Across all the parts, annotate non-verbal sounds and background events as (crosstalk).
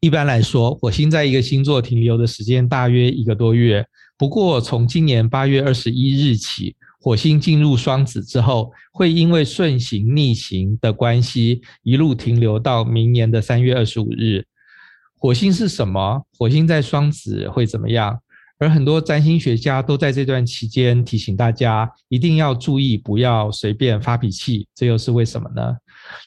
一般来说，火星在一个星座停留的时间大约一个多月。不过，从今年八月二十一日起，火星进入双子之后，会因为顺行逆行的关系，一路停留到明年的三月二十五日。火星是什么？火星在双子会怎么样？而很多占星学家都在这段期间提醒大家，一定要注意，不要随便发脾气。这又是为什么呢？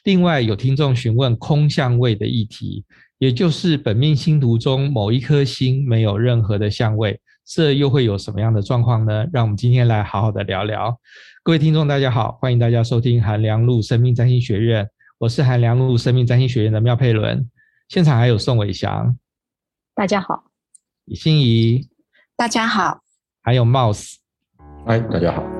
另外，有听众询问空相位的议题，也就是本命星图中某一颗星没有任何的相位。这又会有什么样的状况呢？让我们今天来好好的聊聊。各位听众，大家好，欢迎大家收听韩良露生命占星学院，我是韩良露生命占星学院的妙佩伦。现场还有宋伟翔，大家好；李欣怡，大家好；还有 Mouse，嗨，大家好。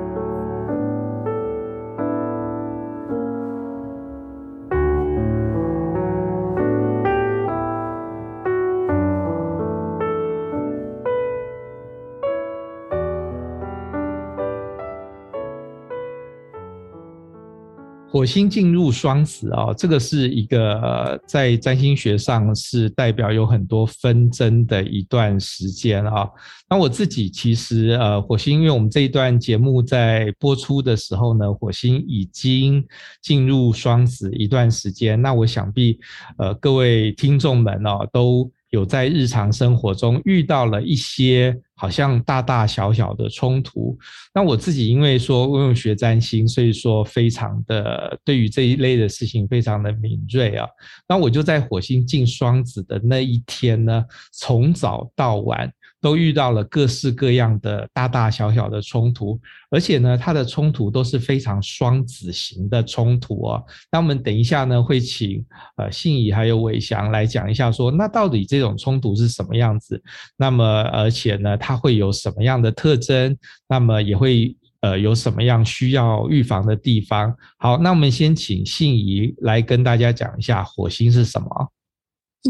火星进入双子啊，这个是一个在占星学上是代表有很多纷争的一段时间啊。那我自己其实呃，火星，因为我们这一段节目在播出的时候呢，火星已经进入双子一段时间。那我想必呃，各位听众们哦，都有在日常生活中遇到了一些好像大大小小的冲突。那我自己因为说我用学占星，所以说非常的对于这一类的事情非常的敏锐啊。那我就在火星进双子的那一天呢，从早到晚。都遇到了各式各样的大大小小的冲突，而且呢，它的冲突都是非常双子型的冲突哦。那我们等一下呢，会请呃信宜还有伟翔来讲一下说，那到底这种冲突是什么样子？那么而且呢，它会有什么样的特征？那么也会呃有什么样需要预防的地方？好，那我们先请信宜来跟大家讲一下火星是什么。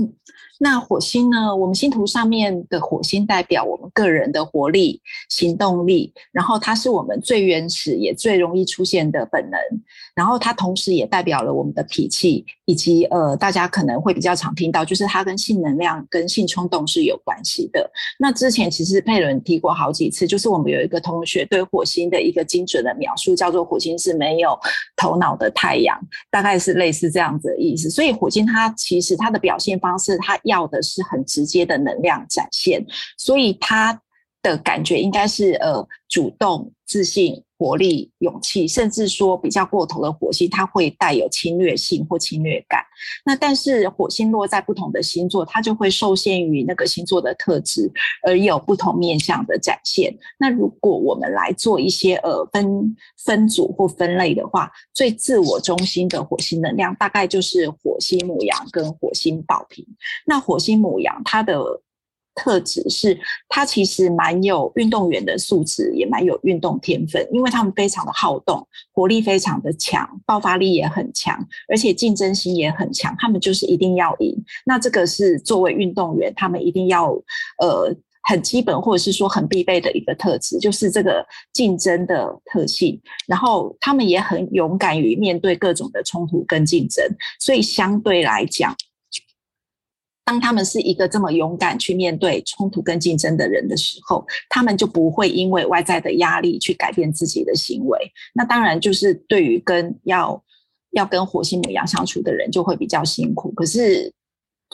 嗯。那火星呢？我们星图上面的火星代表我们个人的活力、行动力，然后它是我们最原始也最容易出现的本能，然后它同时也代表了我们的脾气，以及呃，大家可能会比较常听到，就是它跟性能量、跟性冲动是有关系的。那之前其实佩伦提过好几次，就是我们有一个同学对火星的一个精准的描述，叫做火星是没有头脑的太阳，大概是类似这样子的意思。所以火星它其实它的表现方式，它要的是很直接的能量展现，所以他的感觉应该是呃主动、自信、活力、勇气，甚至说比较过头的火星，它会带有侵略性或侵略感。那但是火星落在不同的星座，它就会受限于那个星座的特质，而有不同面向的展现。那如果我们来做一些呃分分组或分类的话，最自我中心的火星能量，大概就是火星牡羊跟火星宝瓶。那火星牡羊它的特质是，他其实蛮有运动员的素质，也蛮有运动天分，因为他们非常的好动，活力非常的强，爆发力也很强，而且竞争心也很强。他们就是一定要赢。那这个是作为运动员，他们一定要呃很基本或者是说很必备的一个特质，就是这个竞争的特性。然后他们也很勇敢于面对各种的冲突跟竞争，所以相对来讲。当他们是一个这么勇敢去面对冲突跟竞争的人的时候，他们就不会因为外在的压力去改变自己的行为。那当然就是对于跟要要跟火星母羊相处的人就会比较辛苦。可是。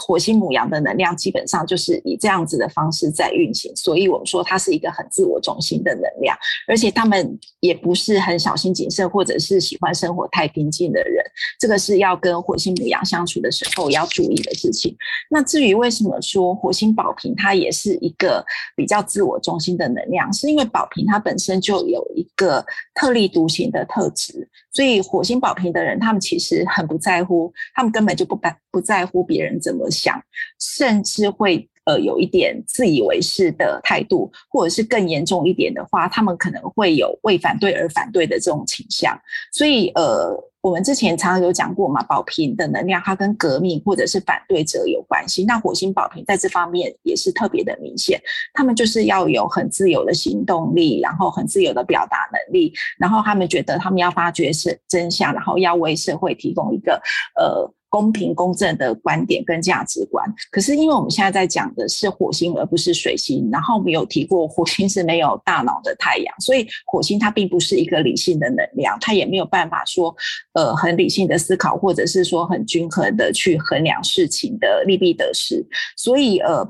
火星牡羊的能量基本上就是以这样子的方式在运行，所以我们说它是一个很自我中心的能量，而且他们也不是很小心谨慎，或者是喜欢生活太平静的人。这个是要跟火星牡羊相处的时候要注意的事情。那至于为什么说火星宝瓶它也是一个比较自我中心的能量，是因为宝瓶它本身就有一个特立独行的特质，所以火星宝瓶的人他们其实很不在乎，他们根本就不敢不在乎别人怎么想，甚至会呃有一点自以为是的态度，或者是更严重一点的话，他们可能会有为反对而反对的这种倾向。所以呃，我们之前常常有讲过嘛，宝瓶的能量它跟革命或者是反对者有关系。那火星宝瓶在这方面也是特别的明显，他们就是要有很自由的行动力，然后很自由的表达能力，然后他们觉得他们要发掘是真相，然后要为社会提供一个呃。公平公正的观点跟价值观。可是因为我们现在在讲的是火星，而不是水星，然后我们有提过火星是没有大脑的太阳，所以火星它并不是一个理性的能量，它也没有办法说呃很理性的思考，或者是说很均衡的去衡量事情的利弊得失。所以呃。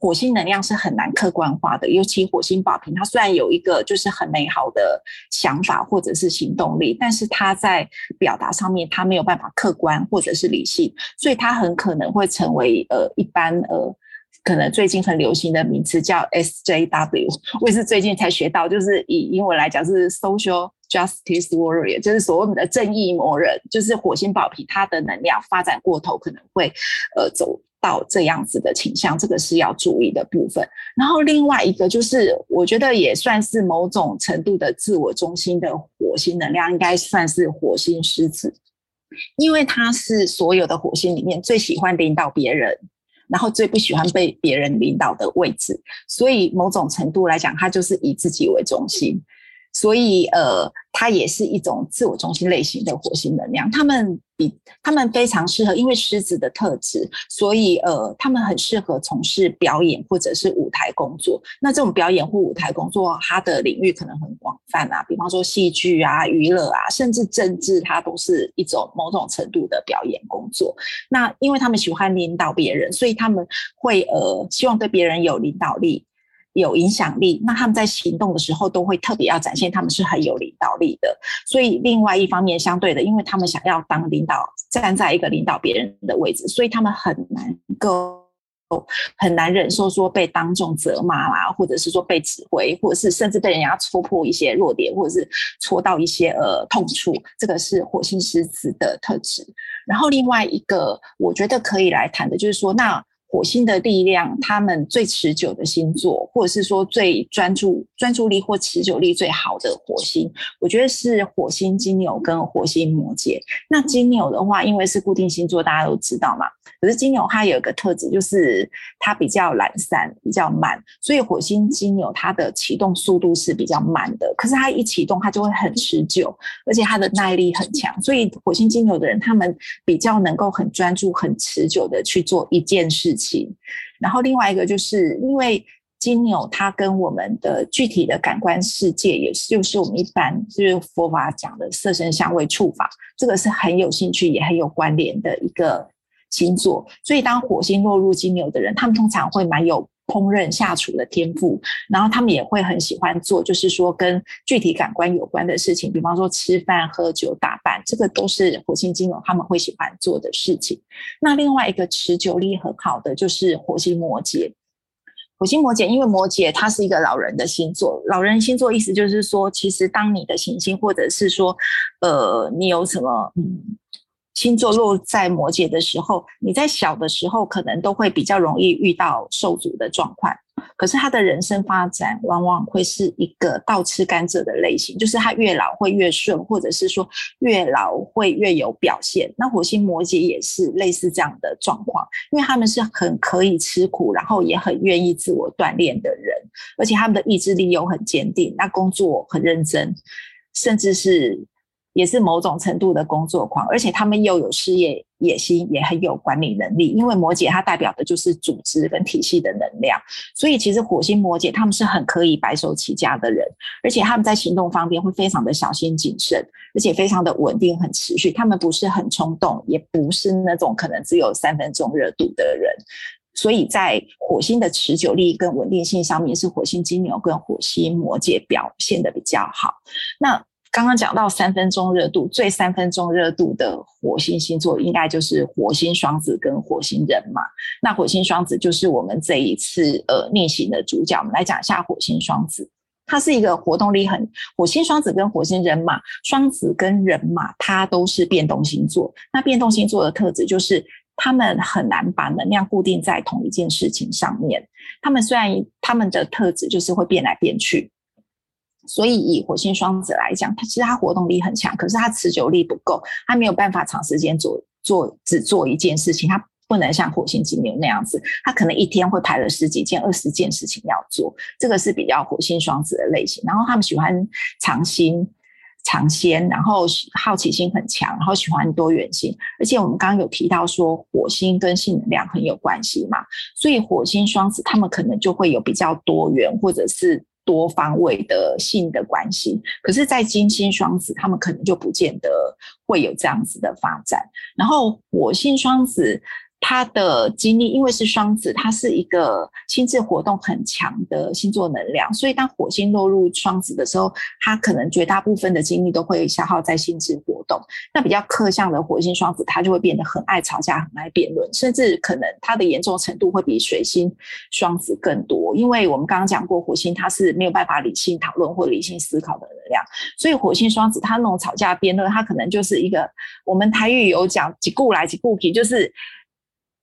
火星能量是很难客观化的，尤其火星宝瓶，它虽然有一个就是很美好的想法或者是行动力，但是它在表达上面它没有办法客观或者是理性，所以它很可能会成为呃一般呃可能最近很流行的名词叫 SJW，我也是最近才学到，就是以英文来讲是 Social Justice Warrior，就是所谓的正义魔人，就是火星宝瓶它的能量发展过头可能会呃走。到这样子的倾向，这个是要注意的部分。然后另外一个就是，我觉得也算是某种程度的自我中心的火星能量，应该算是火星狮子，因为他是所有的火星里面最喜欢领导别人，然后最不喜欢被别人领导的位置。所以某种程度来讲，他就是以自己为中心。所以，呃，它也是一种自我中心类型的火星能量。他们比他们非常适合，因为狮子的特质，所以呃，他们很适合从事表演或者是舞台工作。那这种表演或舞台工作，它的领域可能很广泛啊，比方说戏剧啊、娱乐啊，甚至政治，它都是一种某种程度的表演工作。那因为他们喜欢领导别人，所以他们会呃，希望对别人有领导力。有影响力，那他们在行动的时候都会特别要展现他们是很有领导力的。所以另外一方面，相对的，因为他们想要当领导，站在一个领导别人的位置，所以他们很难够很难忍受说被当众责骂啦，或者是说被指挥，或者是甚至被人家戳破一些弱点，或者是戳到一些呃痛处。这个是火星狮子的特质。然后另外一个，我觉得可以来谈的就是说，那。火星的力量，他们最持久的星座，或者是说最专注、专注力或持久力最好的火星，我觉得是火星金牛跟火星摩羯。那金牛的话，因为是固定星座，大家都知道嘛。可是金牛它有一个特质，就是它比较懒散、比较慢，所以火星金牛它的启动速度是比较慢的。可是它一启动，它就会很持久，而且它的耐力很强。所以火星金牛的人，他们比较能够很专注、很持久的去做一件事。情，然后另外一个就是因为金牛，它跟我们的具体的感官世界，也是就是我们一般就是佛法讲的色身香味触法，这个是很有兴趣也很有关联的一个星座。所以当火星落入金牛的人，他们通常会蛮有。烹饪下厨的天赋，然后他们也会很喜欢做，就是说跟具体感官有关的事情，比方说吃饭、喝酒、打扮，这个都是火星金牛他们会喜欢做的事情。那另外一个持久力很好的就是火星摩羯。火星摩羯，因为摩羯它是一个老人的星座，老人星座意思就是说，其实当你的行星或者是说，呃，你有什么，嗯。星座落在摩羯的时候，你在小的时候可能都会比较容易遇到受阻的状况。可是他的人生发展往往会是一个倒吃甘蔗的类型，就是他越老会越顺，或者是说越老会越有表现。那火星摩羯也是类似这样的状况，因为他们是很可以吃苦，然后也很愿意自我锻炼的人，而且他们的意志力又很坚定，那工作很认真，甚至是。也是某种程度的工作狂，而且他们又有事业野心，也很有管理能力。因为摩羯它代表的就是组织跟体系的能量，所以其实火星摩羯他们是很可以白手起家的人，而且他们在行动方面会非常的小心谨慎，而且非常的稳定很持续。他们不是很冲动，也不是那种可能只有三分钟热度的人，所以在火星的持久力跟稳定性上面，是火星金牛跟火星摩羯表现得比较好。那刚刚讲到三分钟热度，最三分钟热度的火星星座应该就是火星双子跟火星人马。那火星双子就是我们这一次呃逆行的主角。我们来讲一下火星双子，它是一个活动力很，火星双子跟火星人马，双子跟人马它都是变动星座。那变动星座的特质就是他们很难把能量固定在同一件事情上面。他们虽然他们的特质就是会变来变去。所以以火星双子来讲，它其实它活动力很强，可是它持久力不够，它没有办法长时间做做只做一件事情，它不能像火星金牛那样子，它可能一天会排了十几件、二十件事情要做，这个是比较火星双子的类型。然后他们喜欢尝新。尝鲜，然后好奇心很强，然后喜欢多元性。而且我们刚刚有提到说，火星跟性能量很有关系嘛，所以火星双子他们可能就会有比较多元或者是多方位的性的关系。可是，在金星双子，他们可能就不见得会有这样子的发展。然后火星双子。他的精力，因为是双子，他是一个心智活动很强的星座能量，所以当火星落入双子的时候，他可能绝大部分的精力都会消耗在心智活动。那比较克相的火星双子，他就会变得很爱吵架，很爱辩论，甚至可能他的严重程度会比水星双子更多。因为我们刚刚讲过，火星它是没有办法理性讨论或理性思考的能量，所以火星双子他那种吵架辩论，他可能就是一个我们台语有讲几顾来几顾去，就是。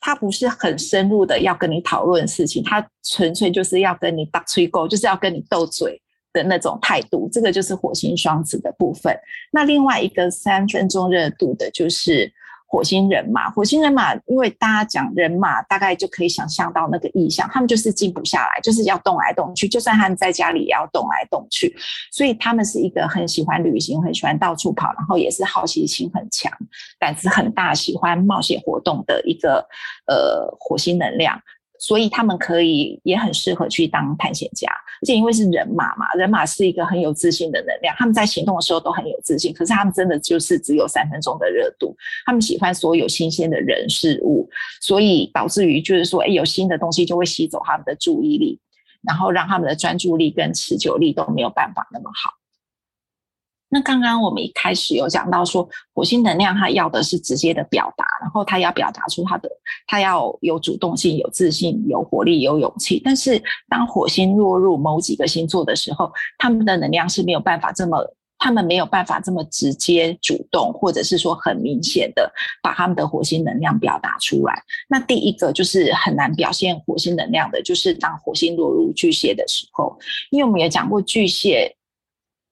他不是很深入的要跟你讨论事情，他纯粹就是要跟你打吹勾，就是要跟你斗嘴的那种态度。这个就是火星双子的部分。那另外一个三分钟热度的就是。火星人马，火星人马，因为大家讲人马，大概就可以想象到那个意象，他们就是静不下来，就是要动来动去，就算他们在家里也要动来动去，所以他们是一个很喜欢旅行、很喜欢到处跑，然后也是好奇心很强、胆子很大、喜欢冒险活动的一个呃火星能量。所以他们可以也很适合去当探险家，且因为是人马嘛，人马是一个很有自信的能量，他们在行动的时候都很有自信。可是他们真的就是只有三分钟的热度，他们喜欢所有新鲜的人事物，所以导致于就是说，哎，有新的东西就会吸走他们的注意力，然后让他们的专注力跟持久力都没有办法那么好。那刚刚我们一开始有讲到说，火星能量它要的是直接的表达，然后它要表达出它的，它要有主动性、有自信、有活力、有勇气。但是当火星落入某几个星座的时候，他们的能量是没有办法这么，他们没有办法这么直接主动，或者是说很明显的把他们的火星能量表达出来。那第一个就是很难表现火星能量的，就是当火星落入巨蟹的时候，因为我们也讲过巨蟹。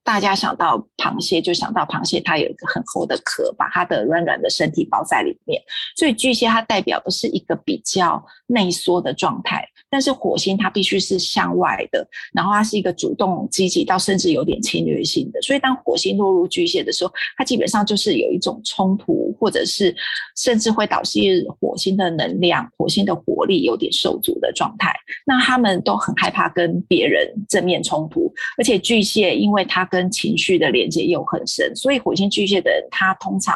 大家想到螃蟹，就想到螃蟹，它有一个很厚的壳，把它的软软的身体包在里面。所以巨蟹它代表的是一个比较内缩的状态，但是火星它必须是向外的，然后它是一个主动积极到甚至有点侵略性的。所以当火星落入巨蟹的时候，它基本上就是有一种冲突，或者是甚至会导致火星的能量、火星的活力有点受阻的状态。那他们都很害怕跟别人正面冲突，而且巨蟹因为它。跟情绪的连接又很深，所以火星巨蟹的人，他通常，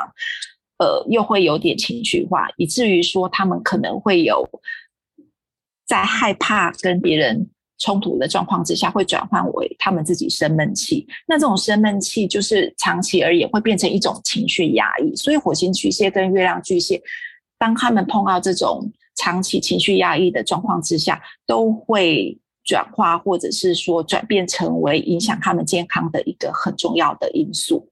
呃，又会有点情绪化，以至于说他们可能会有在害怕跟别人冲突的状况之下，会转换为他们自己生闷气。那这种生闷气，就是长期而言会变成一种情绪压抑。所以火星巨蟹跟月亮巨蟹，当他们碰到这种长期情绪压抑的状况之下，都会。转化，或者是说转变成为影响他们健康的一个很重要的因素。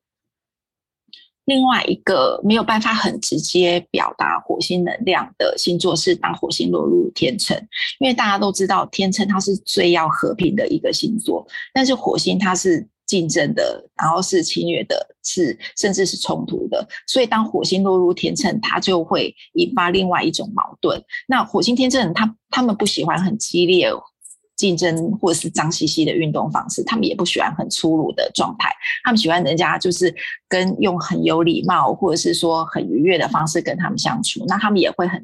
另外一个没有办法很直接表达火星能量的星座是当火星落入天秤，因为大家都知道天秤它是最要和平的一个星座，但是火星它是竞争的，然后是侵略的，是甚至是冲突的，所以当火星落入天秤，它就会引发另外一种矛盾。那火星天秤他他们不喜欢很激烈。竞争或者是脏兮兮的运动方式，他们也不喜欢很粗鲁的状态，他们喜欢人家就是跟用很有礼貌或者是说很愉悦的方式跟他们相处，那他们也会很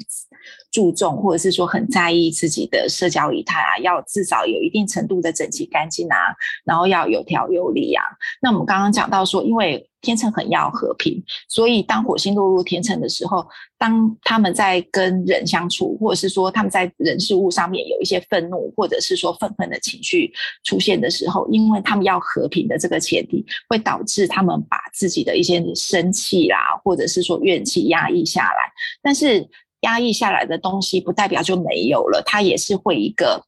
注重或者是说很在意自己的社交仪态啊，要至少有一定程度的整齐干净啊，然后要有条有理啊。那我们刚刚讲到说，因为天秤很要和平，所以当火星落入天秤的时候，当他们在跟人相处，或者是说他们在人事物上面有一些愤怒，或者是说愤恨的情绪出现的时候，因为他们要和平的这个前提，会导致他们把自己的一些生气啦，或者是说怨气压抑下来。但是压抑下来的东西，不代表就没有了，它也是会一个。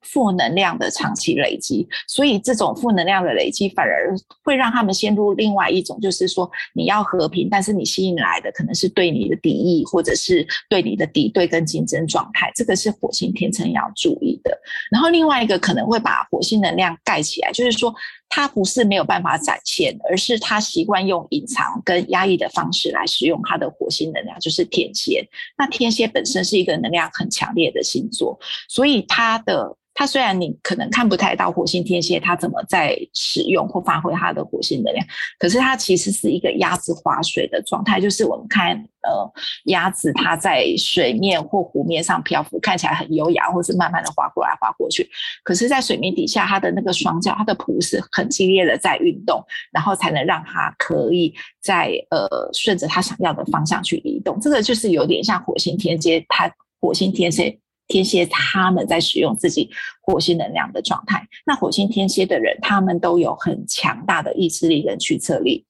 负能量的长期累积，所以这种负能量的累积反而会让他们陷入另外一种，就是说你要和平，但是你吸引来的可能是对你的敌意，或者是对你的敌对跟竞争状态，这个是火星天秤要注意的。然后另外一个可能会把火星能量盖起来，就是说他不是没有办法展现，而是他习惯用隐藏跟压抑的方式来使用他的火星能量，就是天蝎。那天蝎本身是一个能量很强烈的星座，所以他的。它虽然你可能看不太到火星天蝎它怎么在使用或发挥它的火星能量，可是它其实是一个鸭子划水的状态，就是我们看呃鸭子它在水面或湖面上漂浮，看起来很优雅，或是慢慢的划过来划过去，可是，在水面底下它的那个双脚，它的蹼是很激烈的在运动，然后才能让他可以在呃顺着他想要的方向去移动。这个就是有点像火星天蝎，他火星天蝎。天蝎他们在使用自己火星能量的状态，那火星天蝎的人，他们都有很强大的意志力跟驱策力，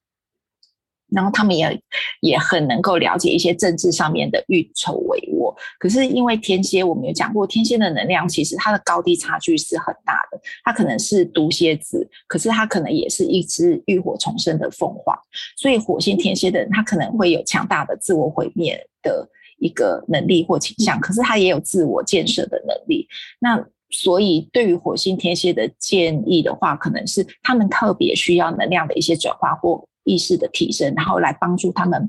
然后他们也也很能够了解一些政治上面的运筹帷幄。可是因为天蝎，我们有讲过，天蝎的能量其实它的高低差距是很大的，它可能是毒蝎子，可是它可能也是一只浴火重生的凤凰。所以火星天蝎的人，他可能会有强大的自我毁灭的。一个能力或倾向，可是他也有自我建设的能力。那所以对于火星天蝎的建议的话，可能是他们特别需要能量的一些转化或意识的提升，然后来帮助他们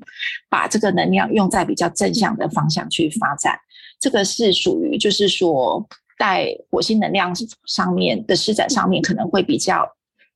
把这个能量用在比较正向的方向去发展。这个是属于就是说在火星能量上面的施展上面可能会比较。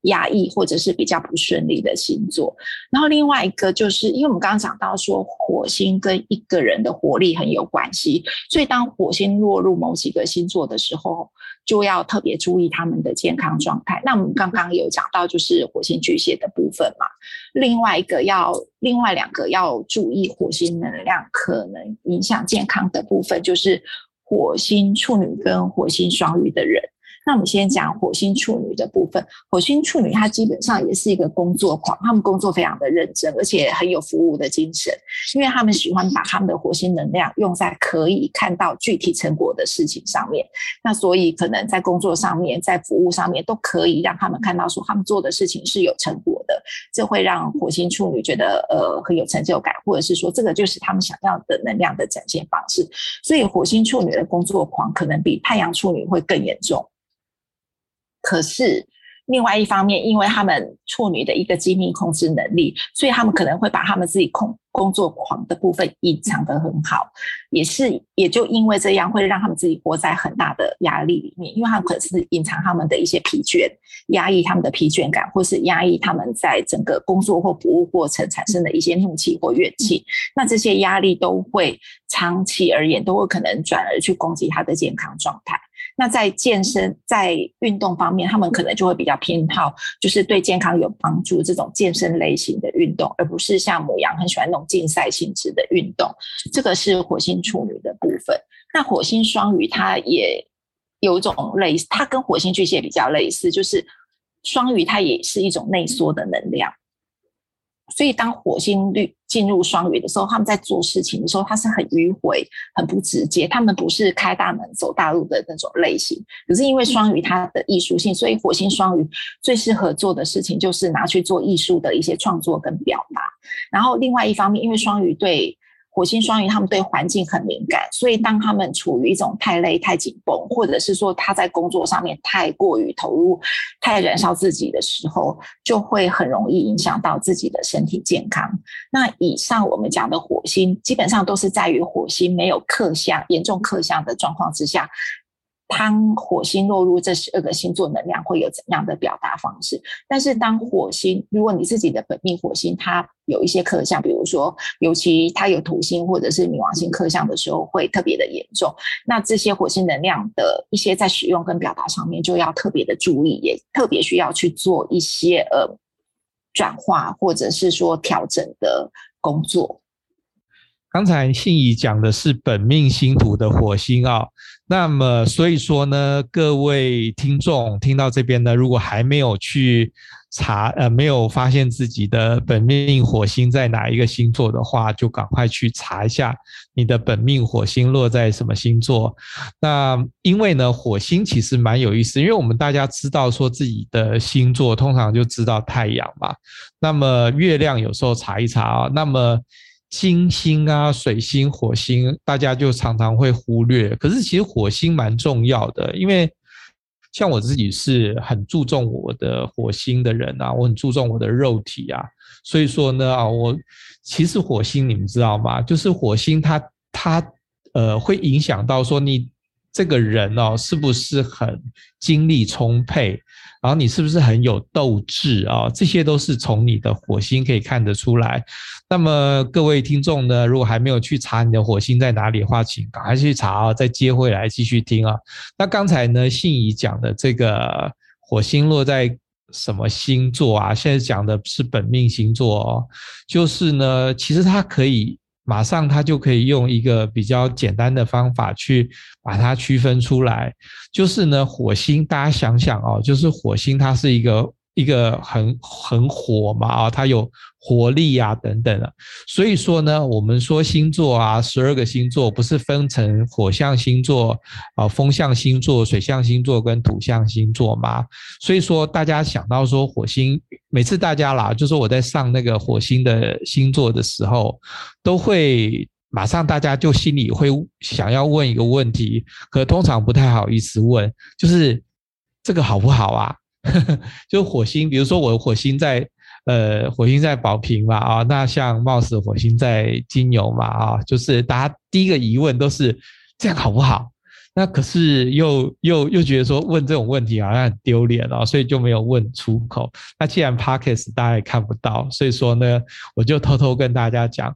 压抑或者是比较不顺利的星座，然后另外一个就是，因为我们刚刚讲到说火星跟一个人的活力很有关系，所以当火星落入某几个星座的时候，就要特别注意他们的健康状态。那我们刚刚有讲到就是火星巨蟹的部分嘛，另外一个要另外两个要注意火星能量可能影响健康的部分，就是火星处女跟火星双鱼的人。那我们先讲火星处女的部分。火星处女她基本上也是一个工作狂，他们工作非常的认真，而且很有服务的精神，因为他们喜欢把他们的火星能量用在可以看到具体成果的事情上面。那所以可能在工作上面，在服务上面都可以让他们看到说他们做的事情是有成果的，这会让火星处女觉得呃很有成就感，或者是说这个就是他们想要的能量的展现方式。所以火星处女的工作狂可能比太阳处女会更严重。可是，另外一方面，因为他们处女的一个精密控制能力，所以他们可能会把他们自己控工作狂的部分隐藏得很好，也是也就因为这样，会让他们自己活在很大的压力里面，因为他们可是隐藏他们的一些疲倦，压抑他们的疲倦感，或是压抑他们在整个工作或服务过程产生的一些怒气或怨气，那这些压力都会长期而言都会可能转而去攻击他的健康状态。那在健身、在运动方面，他们可能就会比较偏好，就是对健康有帮助这种健身类型的运动，而不是像牡羊很喜欢那种竞赛性质的运动。这个是火星处女的部分。那火星双鱼它也有一种类似，它跟火星巨蟹比较类似，就是双鱼它也是一种内缩的能量。所以，当火星率进入双鱼的时候，他们在做事情的时候，他是很迂回、很不直接。他们不是开大门走大路的那种类型。可是因为双鱼它的艺术性，所以火星双鱼最适合做的事情就是拿去做艺术的一些创作跟表达。然后另外一方面，因为双鱼对火星双鱼，他们对环境很敏感，所以当他们处于一种太累、太紧绷，或者是说他在工作上面太过于投入、太燃烧自己的时候，就会很容易影响到自己的身体健康。那以上我们讲的火星，基本上都是在于火星没有克相、严重克相的状况之下。当火星落入这十二个星座，能量会有怎样的表达方式？但是当火星，如果你自己的本命火星它有一些克相，比如说，尤其它有土星或者是冥王星克相的时候，会特别的严重。那这些火星能量的一些在使用跟表达上面，就要特别的注意，也特别需要去做一些呃转化或者是说调整的工作。刚才信仪讲的是本命星图的火星啊，那么所以说呢，各位听众听到这边呢，如果还没有去查，呃，没有发现自己的本命火星在哪一个星座的话，就赶快去查一下你的本命火星落在什么星座。那因为呢，火星其实蛮有意思，因为我们大家知道说自己的星座，通常就知道太阳嘛，那么月亮有时候查一查啊，那么。金星啊，水星、火星，大家就常常会忽略。可是其实火星蛮重要的，因为像我自己是很注重我的火星的人啊，我很注重我的肉体啊，所以说呢啊，我其实火星你们知道吗？就是火星它它呃会影响到说你这个人哦是不是很精力充沛。然后你是不是很有斗志啊？这些都是从你的火星可以看得出来。那么各位听众呢，如果还没有去查你的火星在哪里的话，请赶快去查啊，再接回来继续听啊。那刚才呢，信仪讲的这个火星落在什么星座啊？现在讲的是本命星座哦，就是呢，其实它可以。马上他就可以用一个比较简单的方法去把它区分出来，就是呢，火星，大家想想哦，就是火星，它是一个。一个很很火嘛啊，它有活力啊等等的，所以说呢，我们说星座啊，十二个星座不是分成火象星座啊、风象星座、水象星座跟土象星座吗？所以说大家想到说火星，每次大家啦，就是我在上那个火星的星座的时候，都会马上大家就心里会想要问一个问题，可通常不太好意思问，就是这个好不好啊？(laughs) 就火星，比如说我火星在呃，火星在宝瓶嘛啊，那像貌似火星在金牛嘛啊，就是大家第一个疑问都是这样好不好？那可是又又又觉得说问这种问题好像很丢脸哦，所以就没有问出口。那既然 Podcast 大家也看不到，所以说呢，我就偷偷跟大家讲，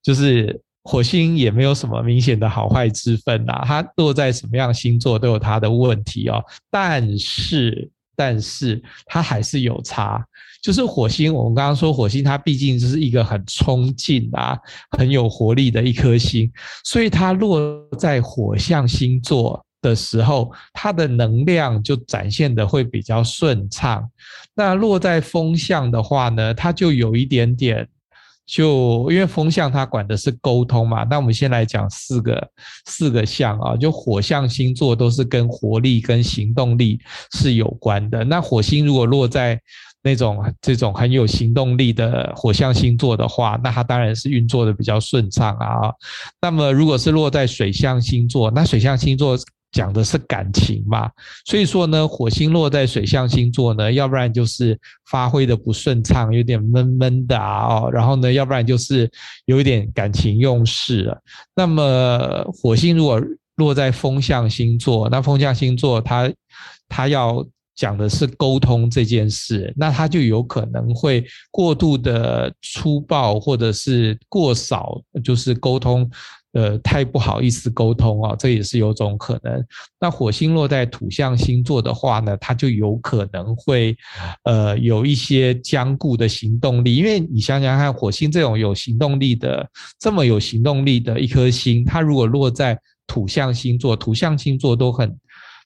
就是火星也没有什么明显的好坏之分呐，它落在什么样星座都有它的问题哦，但是。但是它还是有差，就是火星，我们刚刚说火星，它毕竟就是一个很冲劲啊、很有活力的一颗星，所以它落在火象星座的时候，它的能量就展现的会比较顺畅。那落在风象的话呢，它就有一点点。就因为风象它管的是沟通嘛，那我们先来讲四个四个象啊，就火象星座都是跟活力跟行动力是有关的。那火星如果落在那种这种很有行动力的火象星座的话，那它当然是运作的比较顺畅啊。那么如果是落在水象星座，那水象星座。讲的是感情嘛，所以说呢，火星落在水象星座呢，要不然就是发挥的不顺畅，有点闷闷的啊，然后呢，要不然就是有一点感情用事了。那么火星如果落在风象星座，那风象星座它它要讲的是沟通这件事，那它就有可能会过度的粗暴，或者是过少，就是沟通。呃，太不好意思沟通啊，这也是有种可能。那火星落在土象星座的话呢，它就有可能会，呃，有一些僵固的行动力。因为你想想看，火星这种有行动力的，这么有行动力的一颗星，它如果落在土象星座，土象星座都很。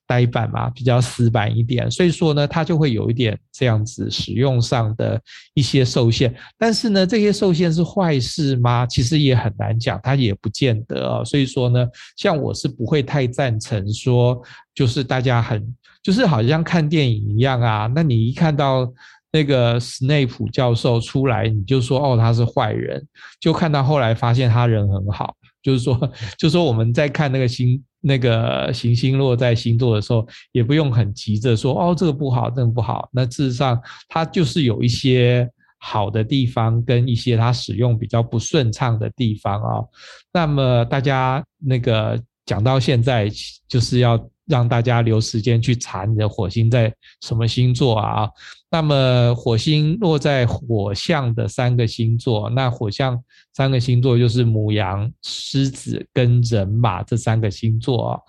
呆板嘛，比较死板一点，所以说呢，它就会有一点这样子使用上的一些受限。但是呢，这些受限是坏事吗？其实也很难讲，它也不见得啊。所以说呢，像我是不会太赞成说，就是大家很，就是好像看电影一样啊。那你一看到那个斯内普教授出来，你就说哦，他是坏人，就看到后来发现他人很好，就是说，(laughs) 就说我们在看那个星。那个行星落在星座的时候，也不用很急着说哦，这个不好，这个不好。那事实上，它就是有一些好的地方，跟一些它使用比较不顺畅的地方啊。那么大家那个讲到现在，就是要。让大家留时间去查你的火星在什么星座啊？那么火星落在火象的三个星座，那火象三个星座就是牡羊、狮子跟人马这三个星座啊。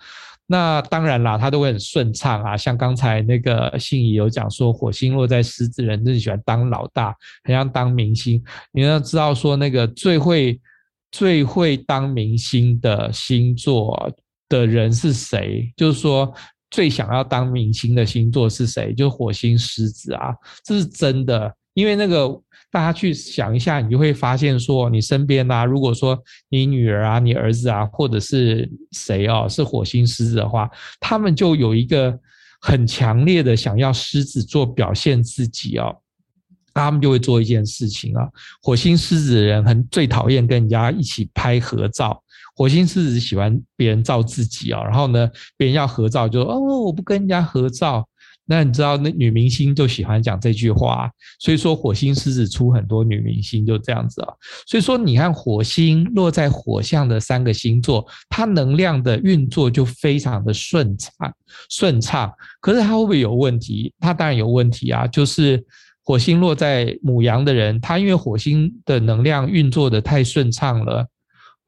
那当然啦，它都会很顺畅啊。像刚才那个信仪有讲说，火星落在狮子人，就喜欢当老大，很像当明星。你要知道说，那个最会最会当明星的星座。的人是谁？就是说，最想要当明星的星座是谁？就是火星狮子啊，这是真的。因为那个大家去想一下，你就会发现说，你身边啊，如果说你女儿啊、你儿子啊，或者是谁哦，是火星狮子的话，他们就有一个很强烈的想要狮子座表现自己哦，他们就会做一件事情啊。火星狮子的人很最讨厌跟人家一起拍合照。火星狮子喜欢别人照自己哦，然后呢，别人要合照就哦，我不跟人家合照。那你知道，那女明星就喜欢讲这句话，所以说火星狮子出很多女明星就这样子啊。所以说，你看火星落在火象的三个星座，它能量的运作就非常的顺畅，顺畅。可是它会不会有问题？它当然有问题啊，就是火星落在母羊的人，他因为火星的能量运作的太顺畅了，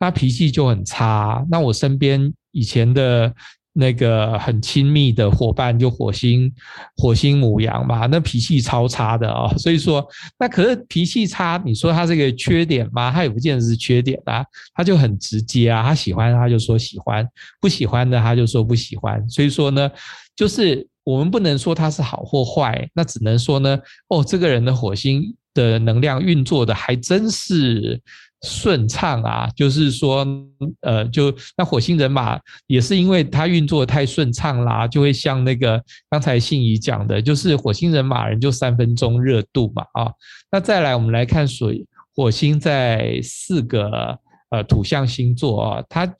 他脾气就很差。那我身边以前的。那个很亲密的伙伴就火星，火星母羊嘛，那脾气超差的、哦。所以说，那可是脾气差，你说他这个缺点吗？他也不见得是缺点啊，他就很直接啊，他喜欢他就说喜欢，不喜欢的他就说不喜欢。所以说呢，就是我们不能说他是好或坏，那只能说呢，哦，这个人的火星的能量运作的还真是。顺畅啊，就是说，呃，就那火星人马也是因为它运作太顺畅啦，就会像那个刚才信仪讲的，就是火星人马人就三分钟热度嘛啊。那再来，我们来看水火星在四个呃土象星座啊，它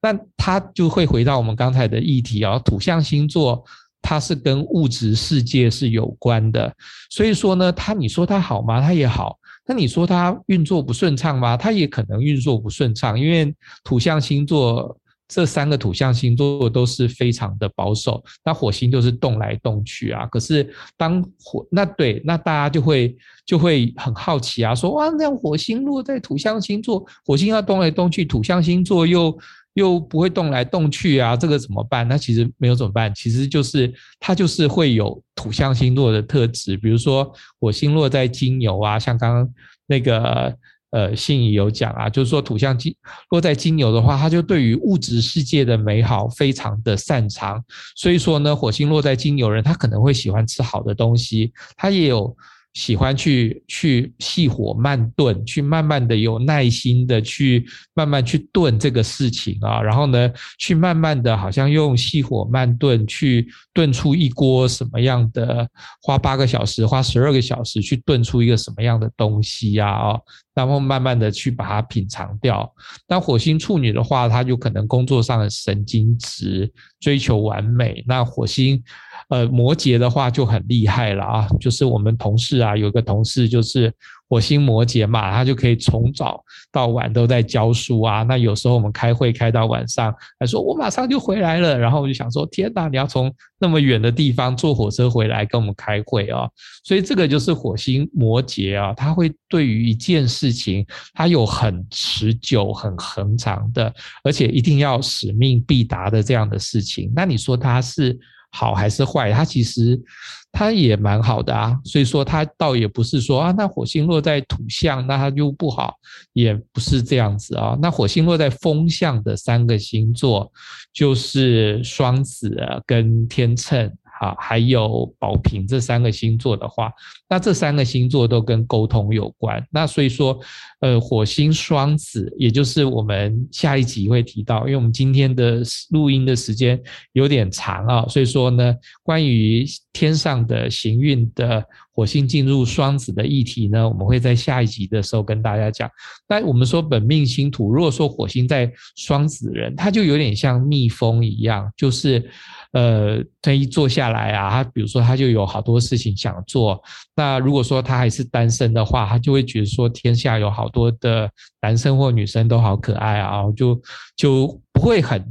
那它就会回到我们刚才的议题啊，土象星座它是跟物质世界是有关的，所以说呢，它你说它好吗？它也好。那你说它运作不顺畅吗？它也可能运作不顺畅，因为土象星座这三个土象星座都是非常的保守，那火星就是动来动去啊。可是当火那对，那大家就会就会很好奇啊，说哇，那火星落在土象星座，火星要动来动去，土象星座又。又不会动来动去啊，这个怎么办？那其实没有怎么办，其实就是它就是会有土象星座的特质，比如说火星落在金牛啊，像刚刚那个呃信仪有讲啊，就是说土象金落在金牛的话，它就对于物质世界的美好非常的擅长，所以说呢，火星落在金牛人，他可能会喜欢吃好的东西，他也有。喜欢去去细火慢炖，去慢慢的有耐心的去慢慢去炖这个事情啊，然后呢，去慢慢的好像用细火慢炖去炖出一锅什么样的，花八个小时，花十二个小时去炖出一个什么样的东西呀啊，然后慢慢的去把它品尝掉。那火星处女的话，他就可能工作上的神经质，追求完美。那火星。呃，摩羯的话就很厉害了啊，就是我们同事啊，有个同事就是火星摩羯嘛，他就可以从早到晚都在教书啊。那有时候我们开会开到晚上，他说我马上就回来了，然后我就想说，天哪，你要从那么远的地方坐火车回来跟我们开会啊？所以这个就是火星摩羯啊，他会对于一件事情，他有很持久、很恒长的，而且一定要使命必达的这样的事情。那你说他是？好还是坏？它其实它也蛮好的啊，所以说它倒也不是说啊，那火星落在土象，那它就不好，也不是这样子啊。那火星落在风象的三个星座，就是双子跟天秤。啊，还有宝瓶这三个星座的话，那这三个星座都跟沟通有关。那所以说，呃，火星双子，也就是我们下一集会提到，因为我们今天的录音的时间有点长啊，所以说呢，关于天上的行运的火星进入双子的议题呢，我们会在下一集的时候跟大家讲。但我们说本命星图，如果说火星在双子人，他就有点像蜜蜂一样，就是。呃，他一坐下来啊，他比如说他就有好多事情想做。那如果说他还是单身的话，他就会觉得说天下有好多的男生或女生都好可爱啊，就就不会很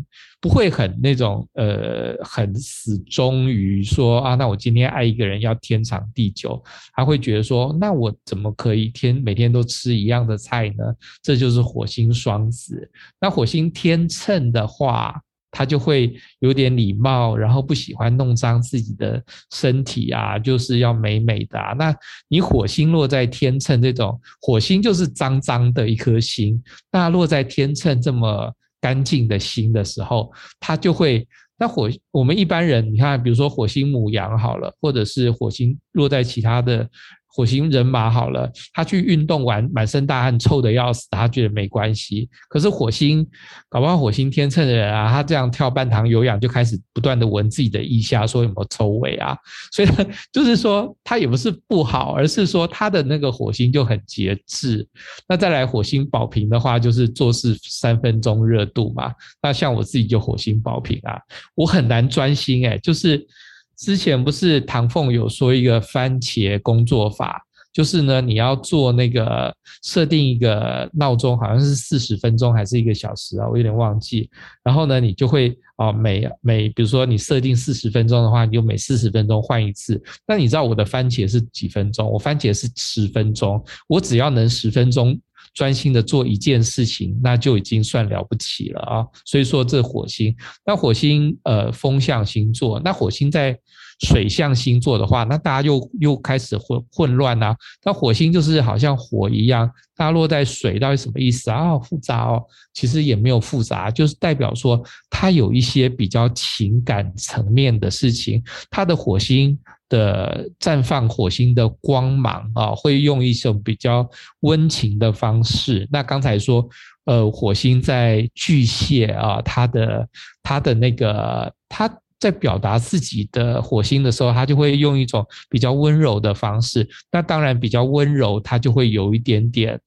不会很那种呃很死忠于说啊，那我今天爱一个人要天长地久。他会觉得说，那我怎么可以天每天都吃一样的菜呢？这就是火星双子。那火星天秤的话。他就会有点礼貌，然后不喜欢弄脏自己的身体啊，就是要美美的。那你火星落在天秤这种，火星就是脏脏的一颗星，那落在天秤这么干净的心的时候，它就会。那火我们一般人，你看，比如说火星母羊好了，或者是火星落在其他的。火星人马好了，他去运动完满身大汗，臭得要死，他觉得没关系。可是火星，搞不好火星天秤的人啊，他这样跳半堂有氧就开始不断的闻自己的腋下，说有没有臭味啊？所以呢，(laughs) 就是说他也不是不好，而是说他的那个火星就很节制。那再来火星宝瓶的话，就是做事三分钟热度嘛。那像我自己就火星宝瓶啊，我很难专心哎，就是。之前不是唐凤有说一个番茄工作法，就是呢，你要做那个设定一个闹钟，好像是四十分钟还是一个小时啊，我有点忘记。然后呢，你就会啊每每，比如说你设定四十分钟的话，你就每四十分钟换一次。那你知道我的番茄是几分钟？我番茄是十分钟，我只要能十分钟。专心的做一件事情，那就已经算了不起了啊！所以说这火星，那火星呃风象星座，那火星在水象星座的话，那大家又又开始混混乱啊。那火星就是好像火一样，它落在水到底什么意思啊？好复杂哦，其实也没有复杂，就是代表说它有一些比较情感层面的事情，它的火星。的绽放火星的光芒啊，会用一种比较温情的方式。那刚才说，呃，火星在巨蟹啊，它的它的那个，它在表达自己的火星的时候，它就会用一种比较温柔的方式。那当然，比较温柔，它就会有一点点。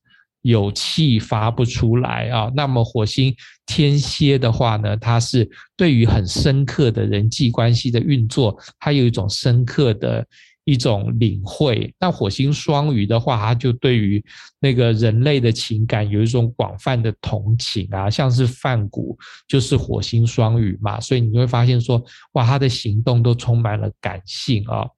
有气发不出来啊，那么火星天蝎的话呢，它是对于很深刻的人际关系的运作，它有一种深刻的一种领会。那火星双鱼的话，它就对于那个人类的情感有一种广泛的同情啊，像是梵谷就是火星双鱼嘛，所以你会发现说，哇，他的行动都充满了感性啊。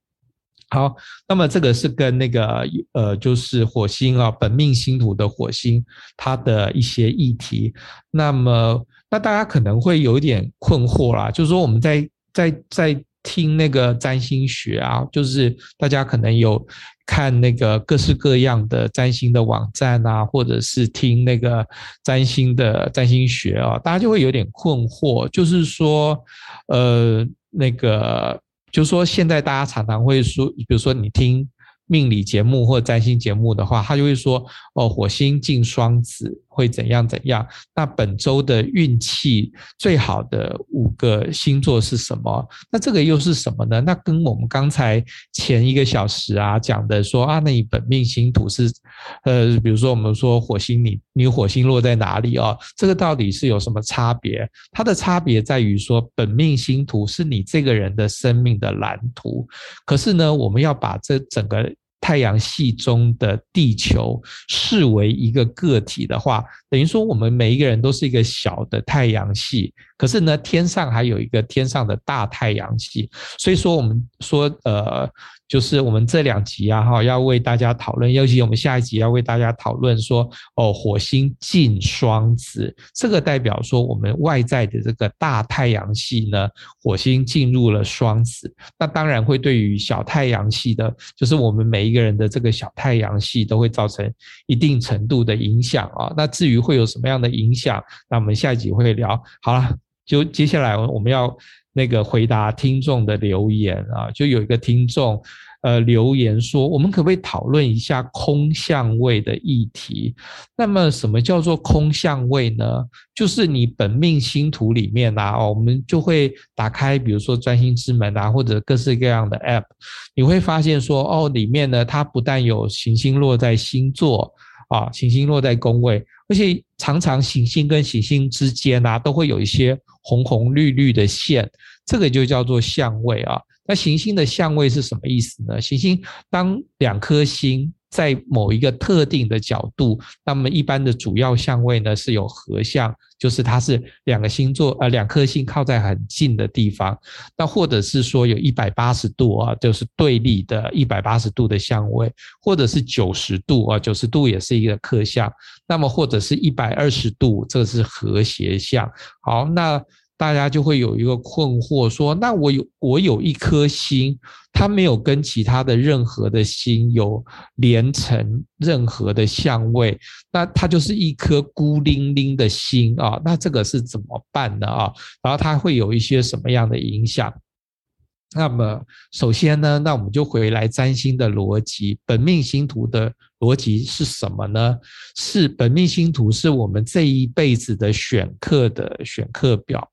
好，那么这个是跟那个呃，就是火星啊，本命星图的火星，它的一些议题。那么，那大家可能会有一点困惑啦，就是说我们在在在听那个占星学啊，就是大家可能有看那个各式各样的占星的网站啊，或者是听那个占星的占星学啊，大家就会有点困惑，就是说，呃，那个。就是说，现在大家常常会说，比如说你听。命理节目或占星节目的话，他就会说哦，火星进双子会怎样怎样。那本周的运气最好的五个星座是什么？那这个又是什么呢？那跟我们刚才前一个小时啊讲的说啊，那你本命星图是呃，比如说我们说火星你你火星落在哪里哦？这个到底是有什么差别？它的差别在于说，本命星图是你这个人的生命的蓝图，可是呢，我们要把这整个。太阳系中的地球视为一个个体的话，等于说我们每一个人都是一个小的太阳系。可是呢，天上还有一个天上的大太阳系。所以说，我们说，呃。就是我们这两集啊，哈，要为大家讨论，尤其我们下一集要为大家讨论说，哦，火星进双子，这个代表说我们外在的这个大太阳系呢，火星进入了双子，那当然会对于小太阳系的，就是我们每一个人的这个小太阳系都会造成一定程度的影响啊。那至于会有什么样的影响，那我们下一集会聊。好了，就接下来我们要。那个回答听众的留言啊，就有一个听众呃留言说，我们可不可以讨论一下空相位的议题？那么什么叫做空相位呢？就是你本命星图里面啊，我们就会打开，比如说占星之门啊，或者各式各样的 App，你会发现说，哦，里面呢，它不但有行星落在星座啊，行星落在宫位，而且常常行星跟行星之间啊，都会有一些。红红绿绿的线，这个就叫做相位啊。那行星的相位是什么意思呢？行星当两颗星在某一个特定的角度，那么一般的主要相位呢是有合相，就是它是两个星座呃两颗星靠在很近的地方。那或者是说有一百八十度啊，就是对立的一百八十度的相位，或者是九十度啊，九十度也是一个克相。那么或者是一百二十度，这个是和谐相。好，那。大家就会有一个困惑，说：那我有我有一颗心，它没有跟其他的任何的心有连成任何的相位，那它就是一颗孤零零的心啊。那这个是怎么办的啊？然后它会有一些什么样的影响？那么首先呢，那我们就回来占星的逻辑，本命星图的逻辑是什么呢？是本命星图是我们这一辈子的选课的选课表。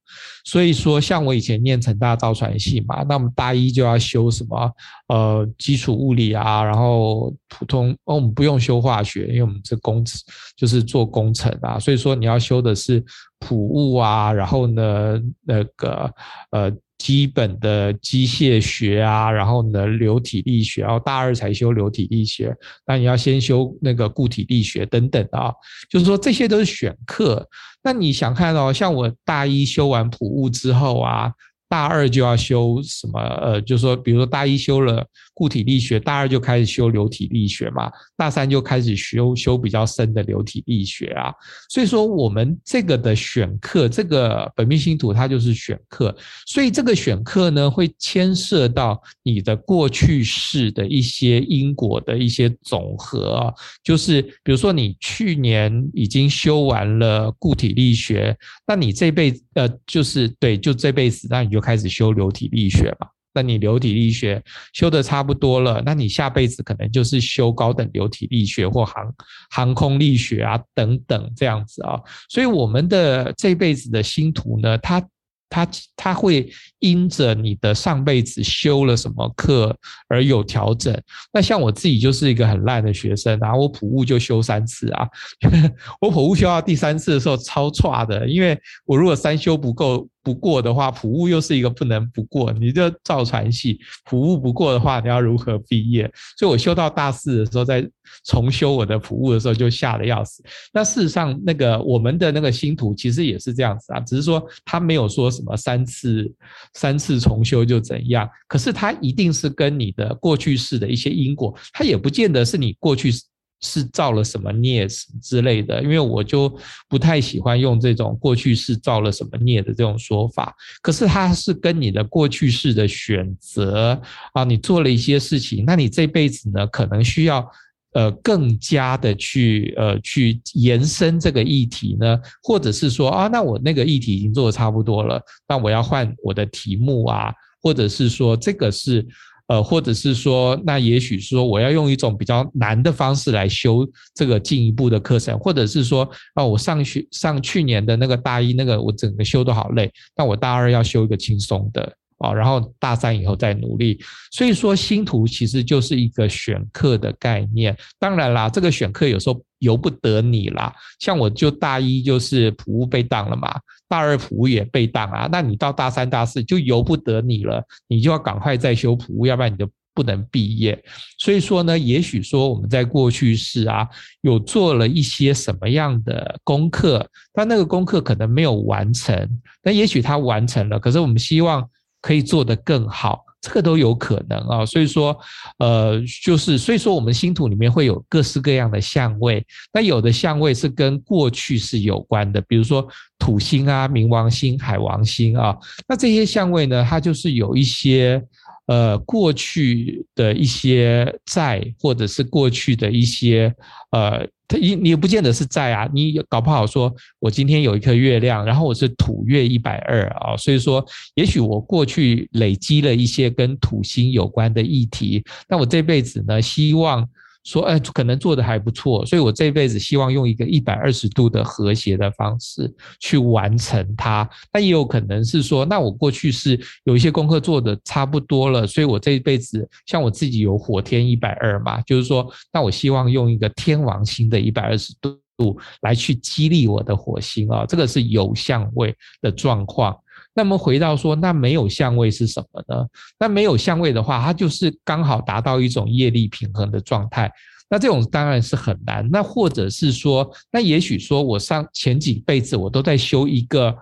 所以说，像我以前念成大造船系嘛，那我们大一就要修什么呃基础物理啊，然后普通哦我们不用修化学，因为我们是工程就是做工程啊，所以说你要修的是普物啊，然后呢那个呃。基本的机械学啊，然后呢，流体力学，然后大二才修流体力学，那你要先修那个固体力学等等啊，就是说这些都是选课。那你想看哦，像我大一修完普物之后啊。大二就要修什么？呃，就是说，比如说大一修了固体力学，大二就开始修流体力学嘛，大三就开始修修比较深的流体力学啊。所以说，我们这个的选课，这个本命星图它就是选课，所以这个选课呢，会牵涉到你的过去式的一些因果的一些总和。就是比如说，你去年已经修完了固体力学，那你这辈子呃，就是对，就这辈子，那你。就开始修流体力学嘛，那你流体力学修的差不多了，那你下辈子可能就是修高等流体力学或航航空力学啊等等这样子啊，所以我们的这辈子的星图呢，它。它它会因着你的上辈子修了什么课而有调整。那像我自己就是一个很烂的学生，然后我普物就修三次啊，(laughs) 我普物修到第三次的时候超差的，因为我如果三修不够不过的话，普物又是一个不能不过。你这造船系普物不过的话，你要如何毕业？所以我修到大四的时候再重修我的普物的时候就吓得要死。那事实上，那个我们的那个星图其实也是这样子啊，只是说他没有说什么三次三次重修就怎样，可是他一定是跟你的过去式的一些因果，他也不见得是你过去是造了什么孽之类的，因为我就不太喜欢用这种过去式造了什么孽的这种说法。可是它是跟你的过去式的选择啊，你做了一些事情，那你这辈子呢，可能需要。呃，更加的去呃去延伸这个议题呢，或者是说啊，那我那个议题已经做的差不多了，那我要换我的题目啊，或者是说这个是呃，或者是说那也许说我要用一种比较难的方式来修这个进一步的课程，或者是说啊，我上学上去年的那个大一那个我整个修都好累，那我大二要修一个轻松的。啊，然后大三以后再努力，所以说星图其实就是一个选课的概念。当然啦，这个选课有时候由不得你啦。像我就大一就是普物被当了嘛，大二普物也被当啊，那你到大三、大四就由不得你了，你就要赶快再修普物，要不然你就不能毕业。所以说呢，也许说我们在过去式啊，有做了一些什么样的功课，但那个功课可能没有完成，但也许他完成了，可是我们希望。可以做得更好，这个都有可能啊。所以说，呃，就是所以说，我们星图里面会有各式各样的相位。那有的相位是跟过去是有关的，比如说土星啊、冥王星、海王星啊。那这些相位呢，它就是有一些呃过去的一些债，或者是过去的一些呃。他你你也不见得是债啊，你搞不好说，我今天有一颗月亮，然后我是土月一百二啊，所以说，也许我过去累积了一些跟土星有关的议题，那我这辈子呢，希望。说，哎，可能做的还不错，所以我这辈子希望用一个一百二十度的和谐的方式去完成它。但也有可能是说，那我过去是有一些功课做的差不多了，所以我这一辈子像我自己有火天一百二嘛，就是说，那我希望用一个天王星的一百二十度来去激励我的火星啊，这个是有相位的状况。那么回到说，那没有相位是什么呢？那没有相位的话，它就是刚好达到一种业力平衡的状态。那这种当然是很难。那或者是说，那也许说我上前几辈子我都在修一个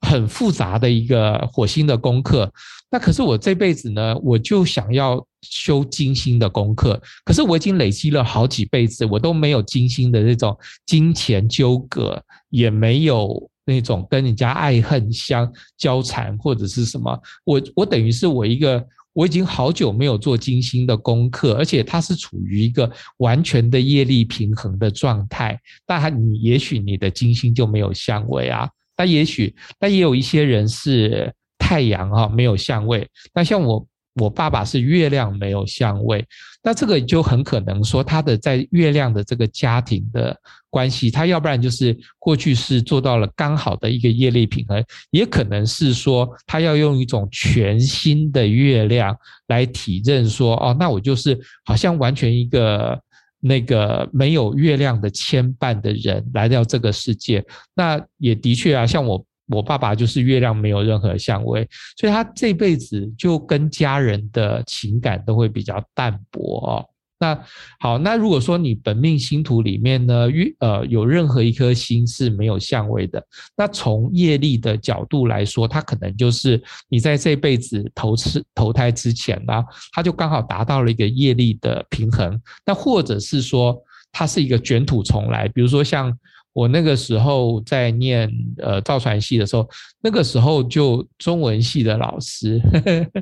很复杂的一个火星的功课。那可是我这辈子呢，我就想要修金星的功课。可是我已经累积了好几辈子，我都没有金星的这种金钱纠葛，也没有。那种跟人家爱恨相交缠或者是什么，我我等于是我一个，我已经好久没有做金星的功课，而且它是处于一个完全的业力平衡的状态。但你也许你的金星就没有相位啊，但也许但也有一些人是太阳哈没有相位。那像我我爸爸是月亮没有相位，那这个就很可能说他的在月亮的这个家庭的关系，他要不然就是过去是做到了刚好的一个业力平衡，也可能是说他要用一种全新的月亮来体认说，哦，那我就是好像完全一个那个没有月亮的牵绊的人来到这个世界，那也的确啊，像我。我爸爸就是月亮没有任何相位，所以他这辈子就跟家人的情感都会比较淡薄哦。那好，那如果说你本命星图里面呢，月呃有任何一颗星是没有相位的，那从业力的角度来说，它可能就是你在这辈子投次投胎之前呢，它就刚好达到了一个业力的平衡。那或者是说，它是一个卷土重来，比如说像。我那个时候在念呃造船系的时候，那个时候就中文系的老师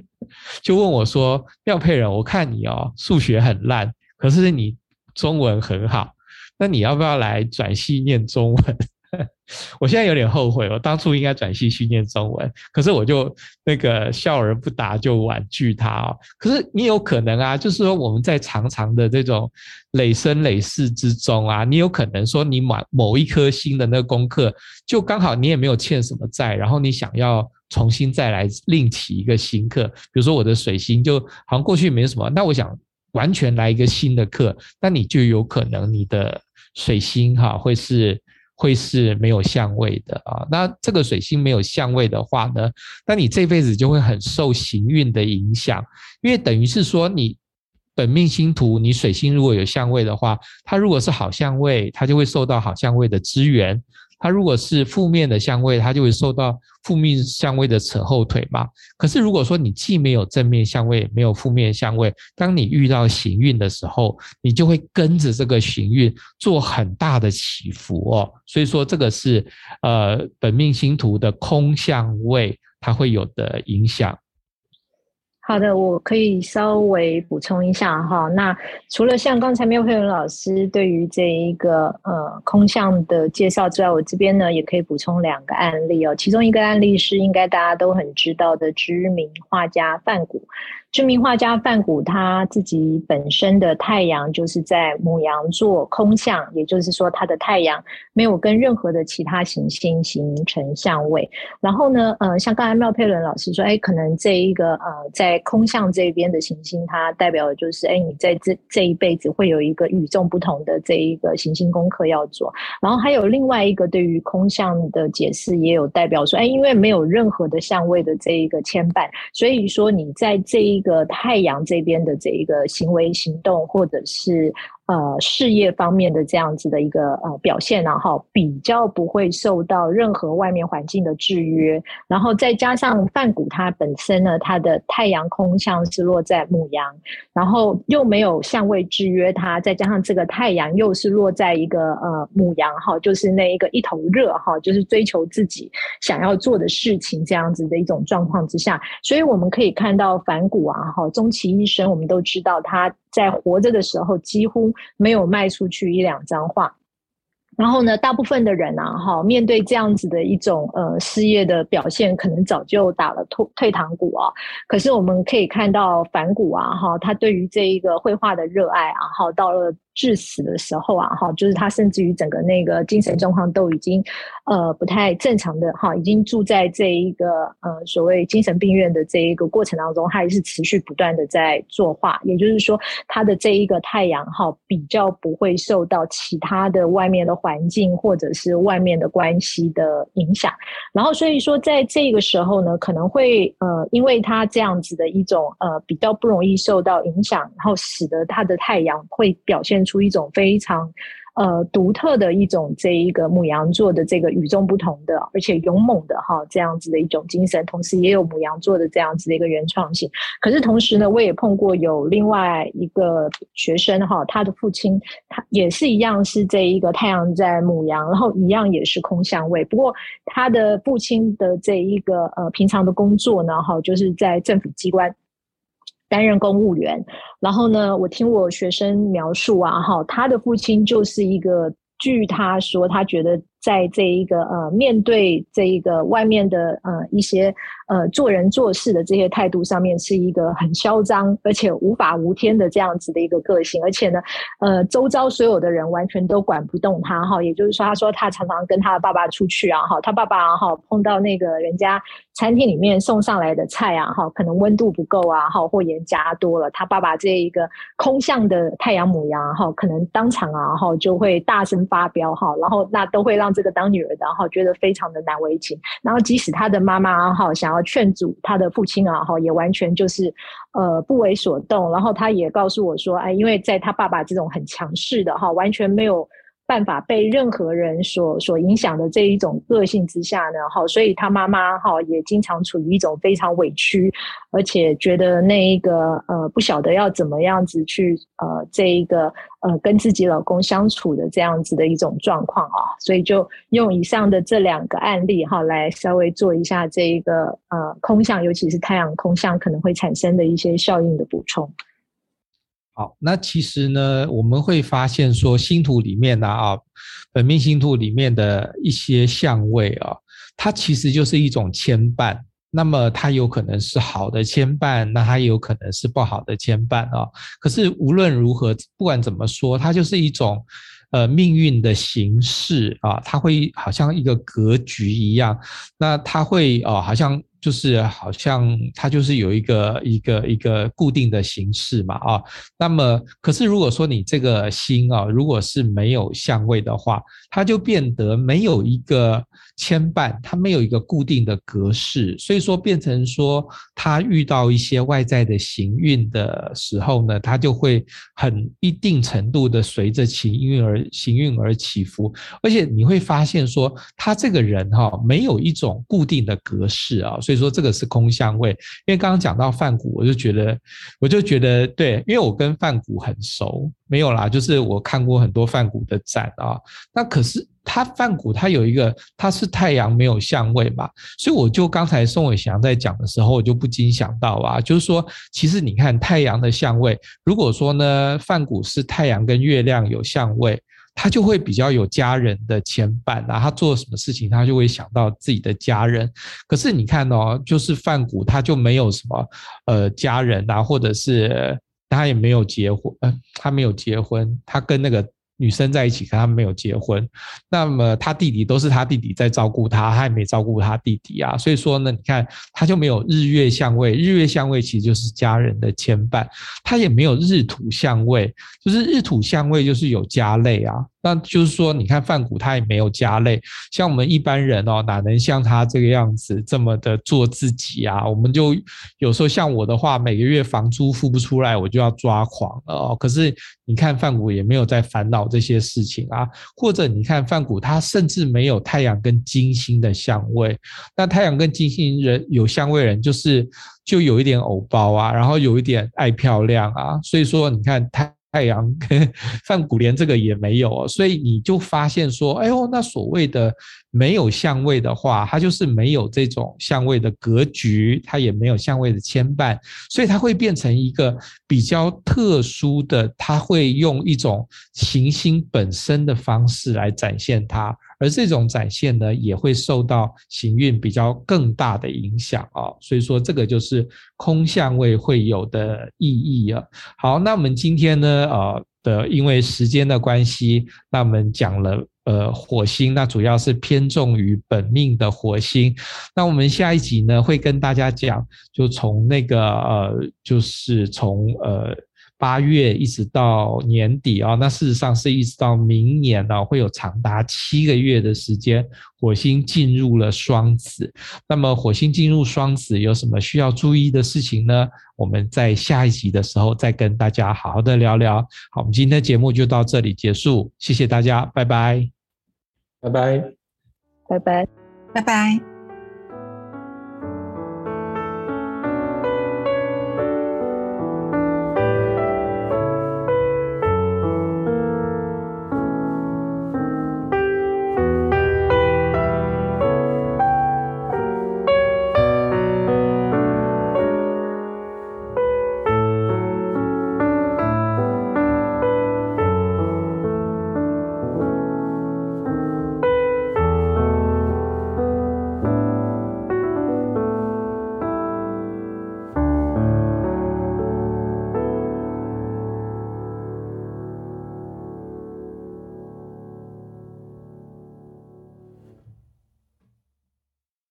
(laughs) 就问我说：“廖佩仁，我看你哦数学很烂，可是你中文很好，那你要不要来转系念中文？” (laughs) 我现在有点后悔，我当初应该转系去念中文，可是我就那个笑而不答，就婉拒他哦。可是你有可能啊，就是说我们在长长的这种累生累世之中啊，你有可能说你某某一颗星的那个功课，就刚好你也没有欠什么债，然后你想要重新再来另起一个新课，比如说我的水星就好像过去没什么，那我想完全来一个新的课，那你就有可能你的水星哈会是。会是没有相位的啊，那这个水星没有相位的话呢，那你这辈子就会很受行运的影响，因为等于是说你本命星图，你水星如果有相位的话，它如果是好相位，它就会受到好相位的支援。它如果是负面的相位，它就会受到负面相位的扯后腿嘛。可是如果说你既没有正面相位，也没有负面相位，当你遇到行运的时候，你就会跟着这个行运做很大的起伏哦。所以说这个是呃本命星图的空相位，它会有的影响。好的，我可以稍微补充一下哈。那除了像刚才廖佩伦老师对于这一个呃空相的介绍之外，我这边呢也可以补充两个案例哦。其中一个案例是应该大家都很知道的知名画家范谷。知名画家范谷他自己本身的太阳就是在母羊座空相，也就是说他的太阳没有跟任何的其他行星形成相位。然后呢，呃，像刚才廖佩伦老师说，哎，可能这一个呃在空相这边的行星，它代表的就是，哎，你在这这一辈子会有一个与众不同的这一个行星功课要做。然后还有另外一个对于空相的解释，也有代表说，哎，因为没有任何的相位的这一个牵绊，所以说你在这一。个太阳这边的这一个行为行动，或者是。呃，事业方面的这样子的一个呃表现，然后比较不会受到任何外面环境的制约，然后再加上梵谷它本身呢，它的太阳空相是落在母羊，然后又没有相位制约它，再加上这个太阳又是落在一个呃母羊哈，就是那一个一头热哈，就是追求自己想要做的事情这样子的一种状况之下，所以我们可以看到梵谷啊哈，终其一生，我们都知道他。在活着的时候，几乎没有卖出去一两张画。然后呢，大部分的人啊，哈，面对这样子的一种呃失业的表现，可能早就打了退退堂鼓啊。可是我们可以看到梵谷啊，哈，他对于这一个绘画的热爱啊，哈，到了。致死的时候啊，哈，就是他甚至于整个那个精神状况都已经，呃，不太正常的哈，已经住在这一个呃所谓精神病院的这一个过程当中，他还是持续不断的在作画，也就是说，他的这一个太阳哈，比较不会受到其他的外面的环境或者是外面的关系的影响，然后所以说在这个时候呢，可能会呃，因为他这样子的一种呃比较不容易受到影响，然后使得他的太阳会表现出一种非常呃独特的一种这一个母羊座的这个与众不同的，而且勇猛的哈这样子的一种精神，同时也有母羊座的这样子的一个原创性。可是同时呢，我也碰过有另外一个学生哈，他的父亲他也是一样是这一个太阳在母羊，然后一样也是空相位。不过他的父亲的这一个呃平常的工作呢哈，就是在政府机关。担任公务员，然后呢，我听我学生描述啊，哈，他的父亲就是一个，据他说，他觉得在这一个呃，面对这一个外面的呃一些呃做人做事的这些态度上面是一个很嚣张，而且无法无天的这样子的一个个性，而且呢，呃，周遭所有的人完全都管不动他哈。也就是说，他说他常常跟他的爸爸出去啊哈，他爸爸哈碰到那个人家餐厅里面送上来的菜啊哈，可能温度不够啊哈，或盐加多了，他爸爸这一个空相的太阳母羊哈，可能当场啊哈就会大声发飙哈，然后那都会让这个当女儿的哈觉得非常的难为情，然后即使他的妈妈哈想要劝阻他的父亲啊哈，也完全就是呃不为所动，然后他也告诉我说，哎，因为在他爸爸这种很强势的哈，完全没有。办法被任何人所所影响的这一种个性之下呢，哈，所以他妈妈哈也经常处于一种非常委屈，而且觉得那一个呃不晓得要怎么样子去呃这一个呃跟自己老公相处的这样子的一种状况啊，所以就用以上的这两个案例哈来稍微做一下这一个呃空相，尤其是太阳空相可能会产生的一些效应的补充。好，那其实呢，我们会发现说，星图里面呢啊，本命星图里面的一些相位啊，它其实就是一种牵绊。那么它有可能是好的牵绊，那它也有可能是不好的牵绊啊。可是无论如何，不管怎么说，它就是一种呃命运的形式啊，它会好像一个格局一样，那它会哦，好像。就是好像它就是有一个一个一个固定的形式嘛啊，那么可是如果说你这个星啊，如果是没有相位的话，它就变得没有一个牵绊，它没有一个固定的格式，所以说变成说它遇到一些外在的行运的时候呢，它就会很一定程度的随着行运而行运而起伏，而且你会发现说他这个人哈没有一种固定的格式啊。所以说这个是空相位，因为刚刚讲到梵谷，我就觉得，我就觉得对，因为我跟梵谷很熟，没有啦，就是我看过很多梵谷的展啊。那可是他梵谷他有一个，他是太阳没有相位嘛，所以我就刚才宋伟祥在讲的时候，我就不禁想到啊，就是说，其实你看太阳的相位，如果说呢，梵谷是太阳跟月亮有相位。他就会比较有家人的牵绊啊，他做什么事情，他就会想到自己的家人。可是你看哦，就是梵谷，他就没有什么呃家人啊，或者是他也没有结婚，呃，他没有结婚，他跟那个。女生在一起，可他们没有结婚，那么他弟弟都是他弟弟在照顾他，他也没照顾他弟弟啊，所以说呢，你看他就没有日月相位，日月相位其实就是家人的牵绊，他也没有日土相位，就是日土相位就是有家累啊。那就是说，你看梵谷他也没有家累，像我们一般人哦，哪能像他这个样子这么的做自己啊？我们就有时候像我的话，每个月房租付不出来，我就要抓狂了哦。可是你看梵谷也没有在烦恼这些事情啊，或者你看梵谷他甚至没有太阳跟金星的相位，那太阳跟金星人有相位人就是就有一点偶包啊，然后有一点爱漂亮啊，所以说你看他。太阳跟 (laughs) 梵谷连这个也没有，所以你就发现说，哎呦，那所谓的没有相位的话，它就是没有这种相位的格局，它也没有相位的牵绊，所以它会变成一个比较特殊的，它会用一种行星本身的方式来展现它。而这种展现呢，也会受到行运比较更大的影响啊，所以说这个就是空相位会有的意义啊。好，那我们今天呢，呃的因为时间的关系，那我们讲了呃火星，那主要是偏重于本命的火星。那我们下一集呢，会跟大家讲，就从那个呃，就是从呃。八月一直到年底啊，那事实上是一直到明年呢，会有长达七个月的时间，火星进入了双子。那么火星进入双子有什么需要注意的事情呢？我们在下一集的时候再跟大家好好的聊聊。好，我们今天的节目就到这里结束，谢谢大家，拜拜，拜拜，拜拜，拜拜。